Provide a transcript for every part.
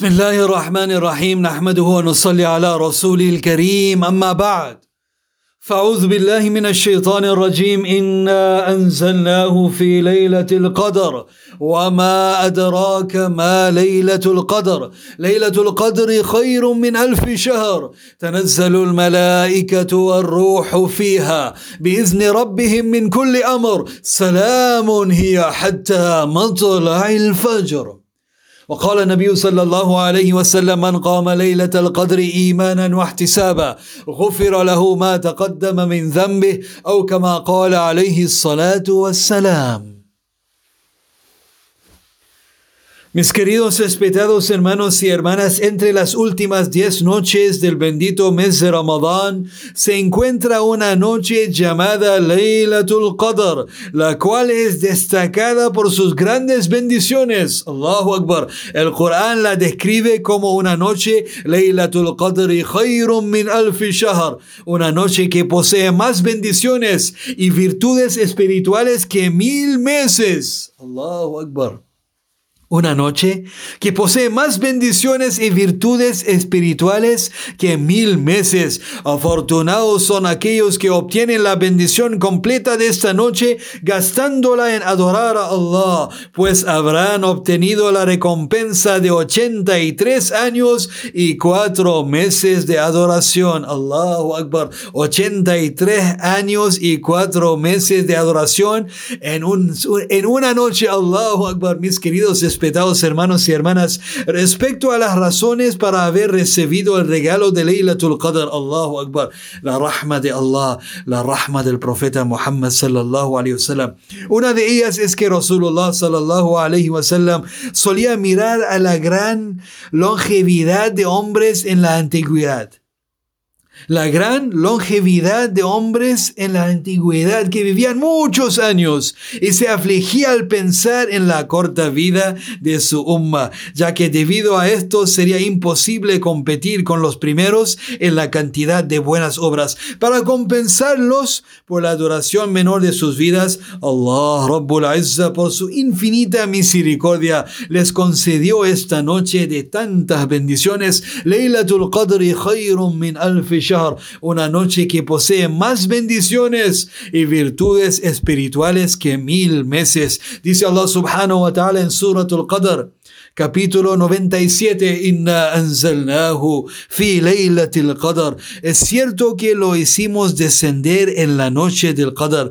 بسم الله الرحمن الرحيم نحمده ونصلي على رسوله الكريم أما بعد. فأعوذ بالله من الشيطان الرجيم إنا أنزلناه في ليلة القدر وما أدراك ما ليلة القدر. ليلة القدر خير من ألف شهر. تنزل الملائكة والروح فيها بإذن ربهم من كل أمر. سلام هي حتى مطلع الفجر. وقال النبي صلى الله عليه وسلم من قام ليلة القدر إيمانا واحتسابا غفر له ما تقدم من ذنبه أو كما قال عليه الصلاة والسلام. Mis queridos respetados hermanos y hermanas, entre las últimas diez noches del bendito mes de Ramadán se encuentra una noche llamada Laylatul Qadr, la cual es destacada por sus grandes bendiciones. Allahu Akbar. El Corán la describe como una noche Laylatul Qadr khayrun min alfi shahr, una noche que posee más bendiciones y virtudes espirituales que mil meses. Allahu Akbar. Una noche que posee más bendiciones y virtudes espirituales que mil meses. Afortunados son aquellos que obtienen la bendición completa de esta noche gastándola en adorar a Allah, pues habrán obtenido la recompensa de 83 años y 4 meses de adoración. Allahu Akbar. 83 años y 4 meses de adoración en, un, en una noche. Allahu Akbar, mis queridos respetados hermanos y hermanas, respecto a las razones para haber recibido el regalo de Laylatul Qadr, Allahu Akbar, la rahma de Allah, la rahma del profeta Muhammad sallallahu alayhi wasallam. Una de ellas es que Rasulullah sallallahu alayhi wasallam solía mirar a la gran longevidad de hombres en la antigüedad la gran longevidad de hombres en la antigüedad que vivían muchos años y se afligía al pensar en la corta vida de su umma, ya que debido a esto sería imposible competir con los primeros en la cantidad de buenas obras. Para compensarlos por la duración menor de sus vidas, Allah Rabbul Izza por su infinita misericordia les concedió esta noche de tantas bendiciones. Laylatul min una noche que posee más bendiciones y virtudes espirituales que mil meses. Dice Allah subhanahu wa ta'ala en Suratul Qadr. Capítulo 97 Inna fi. Es cierto que lo hicimos descender en la noche del Qadr.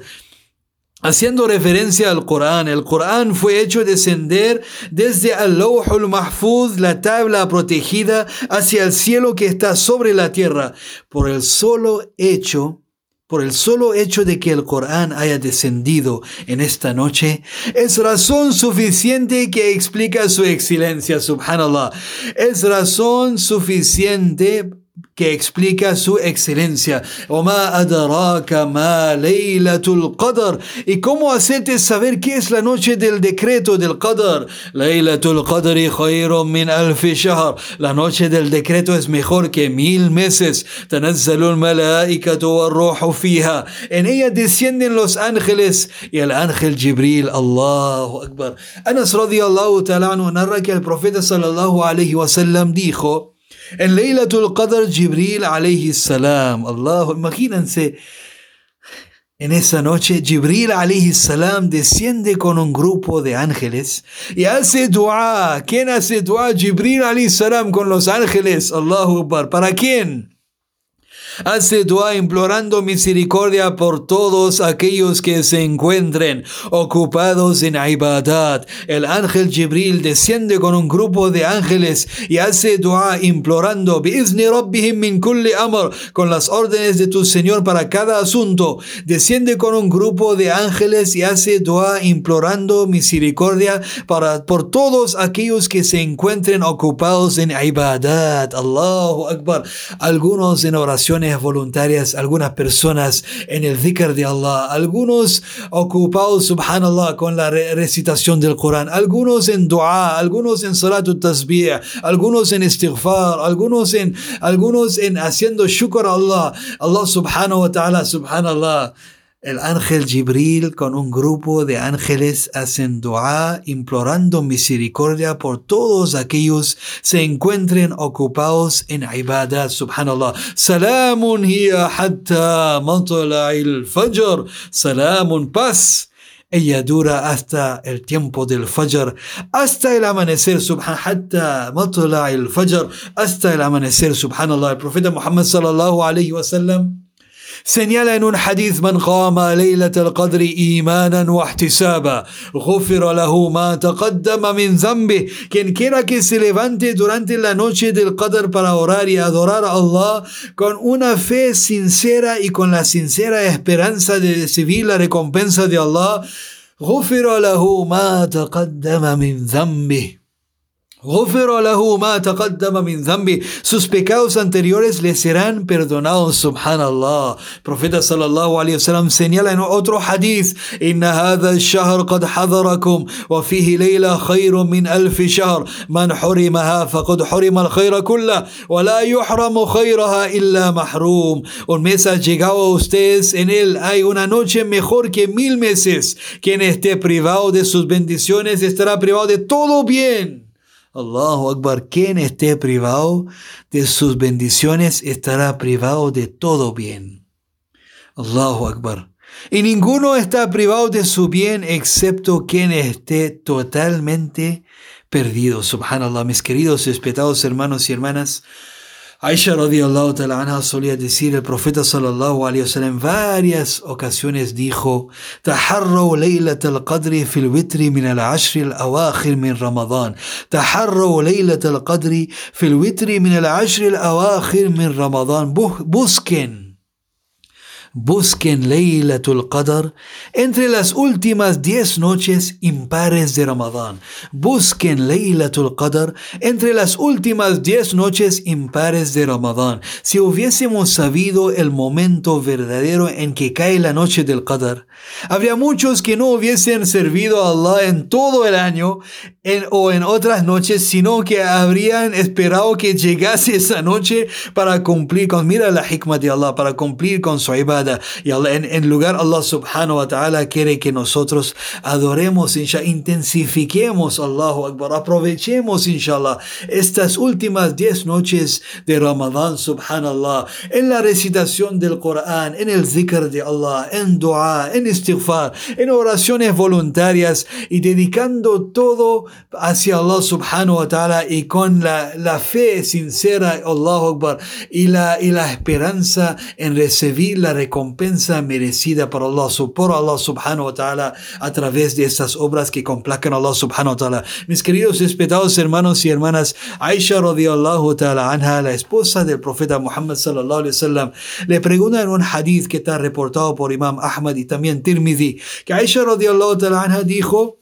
Haciendo referencia al Corán, el Corán fue hecho descender desde Al-Lawhul Mahfuz, la tabla protegida, hacia el cielo que está sobre la tierra, por el solo hecho por el solo hecho de que el Corán haya descendido en esta noche, es razón suficiente que explica su excelencia, subhanallah. Es razón suficiente que explica su excelencia. Y cómo hacerte saber qué es la noche del decreto del Qadr. La noche del decreto es mejor que mil meses. En ella descienden los ángeles y el ángel Jibril. Allahu Akbar. Anas radiallahu ta'ala narra que el profeta sallallahu alayhi wa sallam dijo en Laylatul Qadr, Jibril alayhi salam. Allah, imagínense. En esa noche, Jibril alayhi salam desciende con un grupo de ángeles y hace dua. ¿Quién hace dua? Jibril alayhi salam con los ángeles. Allahu Akbar. ¿Para quién? Hace dua implorando misericordia por todos aquellos que se encuentren ocupados en ibadat. El ángel Jibril desciende con un grupo de ángeles y hace dua implorando min kulli amr con las órdenes de tu Señor para cada asunto. Desciende con un grupo de ángeles y hace dua implorando misericordia para por todos aquellos que se encuentren ocupados en ibadat. Allahu Akbar. Algunos en oraciones voluntarias, algunas personas en el dhikr de Allah, algunos ocupados, subhanallah, con la recitación del Corán, algunos en dua, algunos en salatut tasbih, algunos en istighfar, algunos en, algunos en haciendo shukr a Allah, Allah subhanahu wa ta'ala, subhanallah. El ángel Jibril con un grupo de ángeles hacen dua implorando misericordia por todos aquellos se encuentren ocupados en ibadat. Subhanallah. Salamun hiya hatta matla'il fajr. Salamun paz. Ella dura hasta el tiempo del fajr, hasta el amanecer, subhan, hatta matla'il fajr, hasta el amanecer, subhanallah. El profeta Muhammad sallallahu alayhi wa sallam Hadith man qama laylat al-qadri imanan wa ihtisaba ghufira lahu ma taqaddama min dhanbi quien quiera que se levante durante la noche del qadr para orar y adorar a Allah con una fe sincera y con la sincera esperanza de recibir la recompensa de Allah غفر له ما تقدم من ذنبه sus pecados anteriores le serán perdonados, subhanallah. Profeta sallallahu alayhi wa sallam señala en otro hadith, Inna hadha al-shahr qad hadarakum, wa fihi layla khayrun min alfi shahr, man hurimaha faqad hurima al-khayra kulla, wa la yuhramu khayraha illa mahrum. Un mes ha llegado a ustedes, en él hay una noche mejor que mil meses. Quien esté privado de sus bendiciones estará privado de todo bien. Allahu Akbar, quien esté privado de sus bendiciones estará privado de todo bien. Allahu Akbar. Y ninguno está privado de su bien excepto quien esté totalmente perdido. Subhanallah, mis queridos respetados hermanos y hermanas. Aisha radiallahu ta'ala anha solía decir, el profeta sallallahu alayhi wa sallam en varias ocasiones dijo, تحروا ليلة القدر في الوتر من العشر الأواخر من رمضان تحروا ليلة القدر في الوتر من العشر الأواخر من رمضان busquen Busquen Laylatul Qadr entre las últimas diez noches impares de Ramadán. Busquen Laylatul Qadr entre las últimas diez noches impares de Ramadán. Si hubiésemos sabido el momento verdadero en que cae la noche del Qadr, habría muchos que no hubiesen servido a Allah en todo el año o en otras noches, sino que habrían esperado que llegase esa noche para cumplir con, mira la hikmah de Allah, para cumplir con su ibad y en, lugar Allah subhanahu wa ta'ala quiere que nosotros adoremos, inshallah, intensifiquemos Allahu Akbar, aprovechemos, inshallah, estas últimas 10 noches de Ramadán, subhanallah, en la recitación del Corán, en el zikr de Allah, en dua, en istighfar, en oraciones voluntarias y dedicando todo hacia Allah subhanahu wa ta'ala y con la, la fe sincera, Allahu Akbar, y la, y la esperanza en recibir la recompensa merecida por Allah, por Allah subhanahu wa ta'ala a través de estas obras que complacan a Allah subhanahu wa ta'ala. Mis queridos respetados hermanos y hermanas, Aisha radiallahu ta'ala anha, la esposa del profeta Muhammad sallallahu alaihi wasallam, le pregunta en un hadith que está reportado por Imam Ahmad y también Tirmidhi, que Aisha radiallahu ta'ala anha dijo,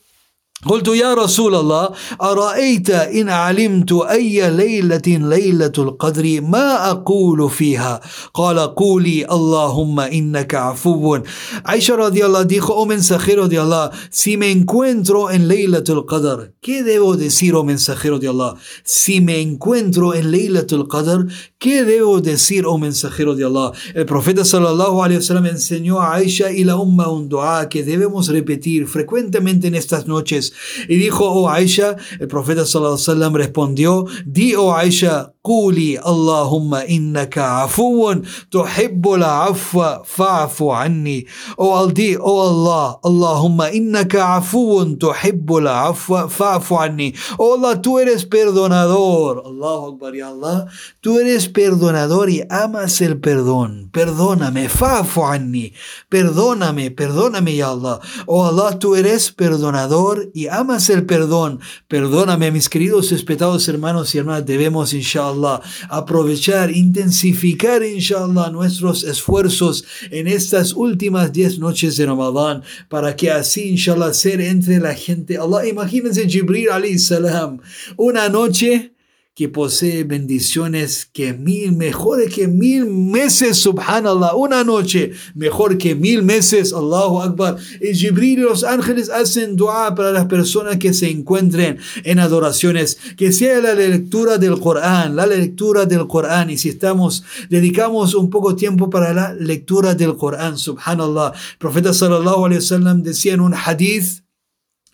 قلت يا رسول الله أرأيت إن علمت أي ليلة ليلة القدر ما أقول فيها قال قولي اللهم إنك عفو Aisha radiallahu dijo, oh mensajero de Allah, si me encuentro en Laylatul Qadr, ¿qué debo decir, oh mensajero de Allah? Si me encuentro en Laylatul Qadr, ¿qué debo decir, oh mensajero de Allah? El profeta sallallahu alayhi wa sallam enseñó a Aisha y la umma un dua que debemos repetir frecuentemente en estas noches Y dijo, oh Aisha, el profeta sallallahu alaihi wasallam respondió, di oh Aisha, Kuli Allahumma innaka afuun tuhibbul afwa fa'fu anni. Oh, al di, oh Allah, Allahumma innaka afuun tuhibbul afwa fa'fu anni. Oh Allah, tú eres perdonador. Allahu Akbar, ya Allah. Tú eres perdonador y amas el perdón. Perdóname, fa'fu anni. Perdóname, perdóname, ya Allah. Oh Allah, tú eres perdonador y amas el perdón. Perdóname, mis queridos respetados hermanos y hermanas. Debemos, inshallah, aprovechar, intensificar, inshallah, nuestros esfuerzos en estas últimas 10 noches de Ramadán, para que así, inshallah, ser entre la gente. Allah, imagínense Jibril alayhi salam, una noche que posee bendiciones que mil, mejores que mil meses, subhanallah, una noche, mejor que mil meses, Allahu Akbar. Y Jibril y los ángeles hacen dua para las personas que se encuentren en adoraciones, que sea la lectura del Corán, la lectura del Corán. Y si estamos, dedicamos un poco tiempo para la lectura del Corán, subhanallah. El profeta sallallahu alaihi wasallam decía en un hadith,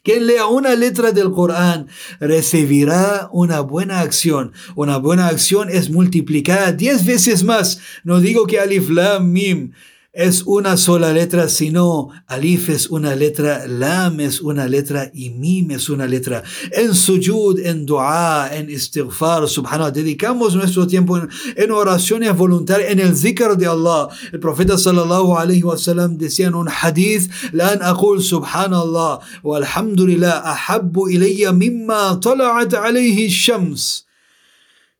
quien lea una letra del Corán recibirá una buena acción. Una buena acción es multiplicada diez veces más. No digo que alif lam mim es una sola letra, sino alif es una letra, lam es una letra y mim es una letra. En sujud, en dua, en istighfar, subhanallah, dedicamos nuestro tiempo en, oraciones voluntarias, en el zikr de Allah. El profeta sallallahu alayhi wa sallam decía en un hadith, lan aqul subhanallah wa alhamdulillah ahabbu ilayya mimma tala'at alayhi shams.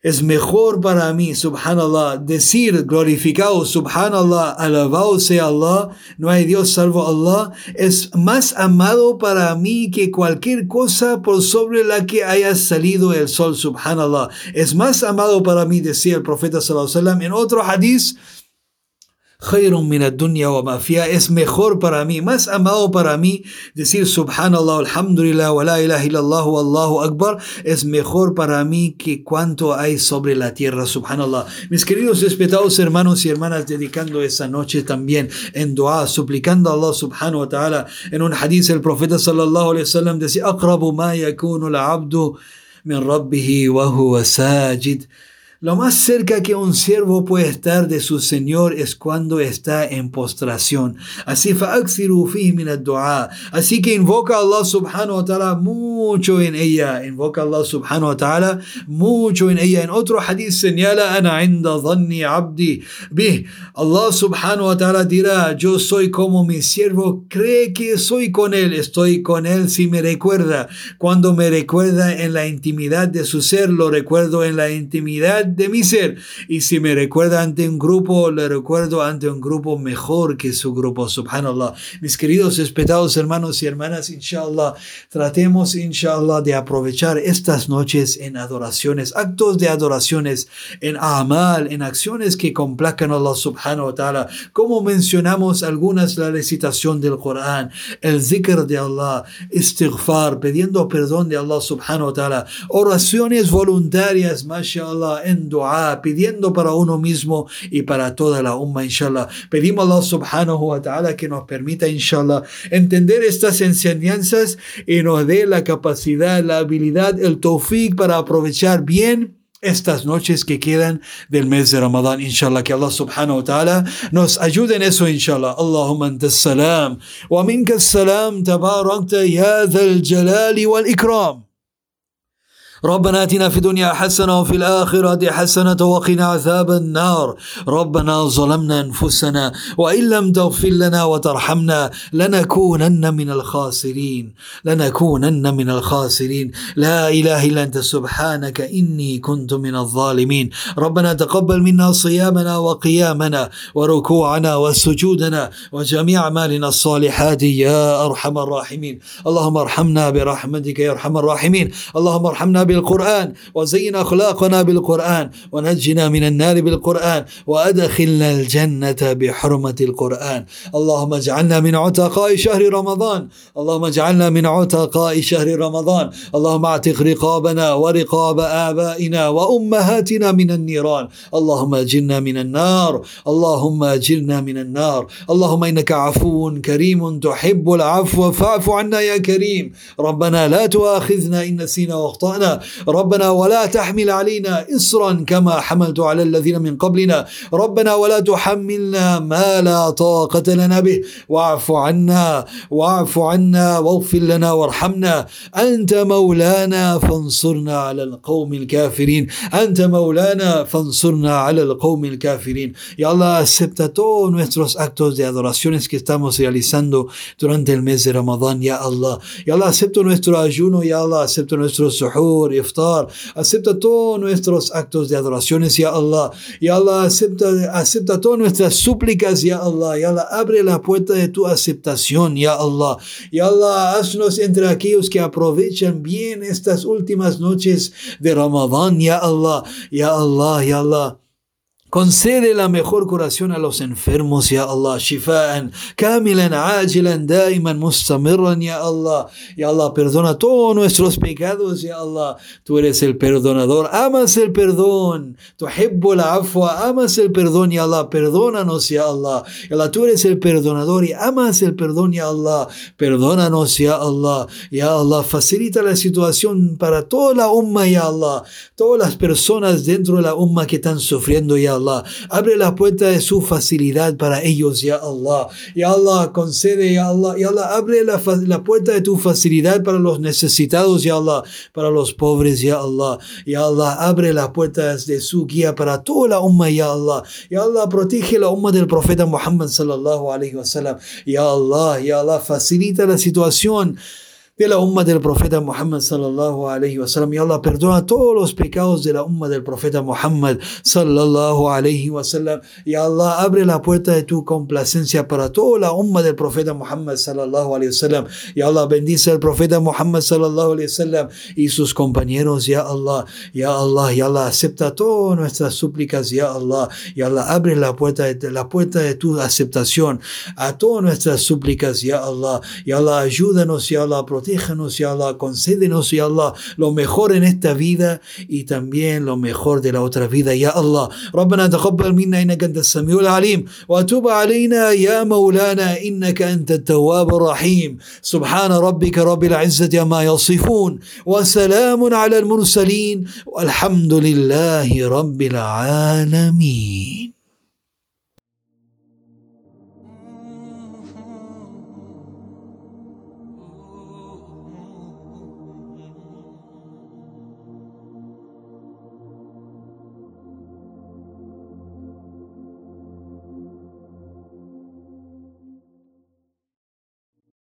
Es mejor para mí, subhanallah, decir glorificado, subhanallah, alabado sea Allah, no hay Dios salvo Allah, es más amado para mí que cualquier cosa por sobre la que haya salido el sol, subhanallah. Es más amado para mí, decía el profeta sallallahu alaihi wasallam en otro hadith, es mejor para mí, más amado para mí decir subhanallah, alhamdulillah, wa la ilaha illallah, allahu akbar, es mejor para mí que cuanto hay sobre la tierra, subhanallah. Mis queridos respetados hermanos y hermanas, dedicando esa noche también en dua, suplicando a Allah subhanahu wa ta'ala, en un hadith el profeta sallallahu alayhi wa sallam decía, aqrabu ma yakunu al-abdu min rabbihi wa huwa sajid. Lo más cerca que un siervo puede estar de su Señor es cuando está en postración. Así Así que invoca a Allah subhanahu wa ta'ala mucho en ella. Invoca a Allah subhanahu wa ta'ala mucho en ella. En otro hadith señala, Ana inda dhanni abdi. Allah subhanahu wa ta'ala dirá, yo soy como mi siervo, cree que soy con él. Estoy con él si me recuerda. Cuando me recuerda en la intimidad de su ser, lo recuerdo en la intimidad de mi ser. Y si me recuerda ante un grupo, le recuerdo ante un grupo mejor que su grupo. Subhanallah. Mis queridos respetados hermanos y hermanas, inshallah, tratemos, inshallah, de aprovechar estas noches en adoraciones, actos de adoraciones, en amal, en acciones que complacan a Allah subhanahu wa ta'ala. Como mencionamos algunas, la recitación del Corán, el zikr de Allah, istighfar, pidiendo perdón de Allah subhanahu wa ta'ala, oraciones voluntarias, mashallah, en dua, pidiendo para uno mismo y para toda la umma, inshallah. Pedimos a Allah subhanahu wa ta'ala que nos permita, inshallah, entender estas enseñanzas y nos dé la capacidad, la habilidad, el tawfiq para aprovechar bien estas noches que quedan del mes de Ramadán, inshallah, que Allah subhanahu wa ta'ala nos ayude en eso, inshallah. Allahumma anta salam, wa minka salam, tabarakta ya dhal jalali wal ikram. ربنا آتنا في الدنيا حسنة وفي الآخرة حسنة وقنا عذاب النار. ربنا ظلمنا أنفسنا وإن لم تغفر لنا وترحمنا لنكونن من الخاسرين. لنكونن من الخاسرين. لا إله إلا أنت سبحانك إني كنت من الظالمين. ربنا تقبل منا صيامنا وقيامنا وركوعنا وسجودنا وجميع أعمالنا الصالحات يا أرحم الراحمين. اللهم ارحمنا برحمتك يا أرحم الراحمين. اللهم ارحمنا بالقرآن وزين أخلاقنا بالقرآن ونجنا من النار بالقرآن وأدخلنا الجنة بحرمة القرآن. اللهم اجعلنا من عتقاء شهر رمضان. اللهم اجعلنا من عتقاء شهر رمضان. اللهم اعتق رقابنا ورقاب آبائنا وأمهاتنا من النيران. اللهم أجرنا من النار. اللهم أجرنا من النار. اللهم إنك عفو كريم تحب العفو فاعف عنا يا كريم. ربنا لا تؤاخذنا إن نسينا وأخطأنا. ربنا ولا تحمل علينا إصرا كما حملت على الذين من قبلنا. ربنا ولا تحملنا ما لا طاقة لنا به. واعف عنا واعف عنا واغفر لنا وارحمنا. أنت مولانا فانصرنا على القوم الكافرين. أنت مولانا فانصرنا على القوم الكافرين. Ya Allah acepta todos nuestros actos de adoraciones que estamos realizando durante el mes de Ramadán, Ya Allah. Ya Allah acepta nuestro ayuno, Ya Allah acepta nuestro suhoor, suhur, iftar. Acepta todos nuestros actos de adoraciones, ya Allah. Ya Allah, acepta, acepta todas nuestras súplicas, ya Allah. Ya Allah, abre la puerta de tu aceptación, ya Allah. Ya Allah, haznos entre aquellos que aprovechan bien estas últimas noches de Ramadán, ya Allah. Ya Allah, ya Allah. Concede la mejor curación a los enfermos, ya Allah. Shifa'an, kamilan, ajilan, daiman, mustamirran, ya Allah. Ya Allah, perdona todos nuestros pecados, ya Allah. Tú eres el perdonador, amas el perdón. Tu la afwa, amas el perdón, ya Allah. Perdónanos, ya Allah. Ya Allah, tú eres el perdonador y amas el perdón, ya Allah. Perdónanos, ya Allah. Ya Allah, facilita la situación para toda la umma, ya Allah. Todas las personas dentro de la umma que están sufriendo, ya Allah. Abre la puerta de su facilidad para ellos, ya Allah. Ya Allah, concede, ya Allah. Ya Allah, abre la, puerta de tu facilidad para los necesitados, ya Allah. Para los pobres, ya Allah. Ya Allah, abre las puertas de su guía para toda la umma, ya Allah. Ya Allah, protege la umma del profeta Muhammad sallallahu alaihi wasallam. Ya Allah, ya Allah, facilita la situación de la umma del profeta Muhammad sallallahu alayhi wa sallam. Y Allah perdona todos los pecados de la umma del profeta Muhammad sallallahu alayhi wa sallam. Y Allah abre la puerta de tu complacencia para toda la umma del profeta Muhammad sallallahu alayhi wa sallam. Y Allah bendice al profeta Muhammad sallallahu alayhi wa sallam y sus compañeros. Ya Allah, Ya Allah, Ya Allah acepta todas nuestras súplicas. Ya Allah, Ya Allah abre la puerta de, la puerta de tu aceptación a todas nuestras súplicas. Ya Allah, Ya Allah ayúdanos. Ya Allah protéjanos, ya Allah, concédenos, ya Allah, lo mejor en esta vida y también lo mejor de la otra vida, ya Allah. ربنا تقبل منا إنك أنت السميع العليم وتوب علينا يا مولانا إنك أنت التواب الرحيم سبحان ربك رب العزة عما يصفون وسلام على المرسلين والحمد لله رب العالمين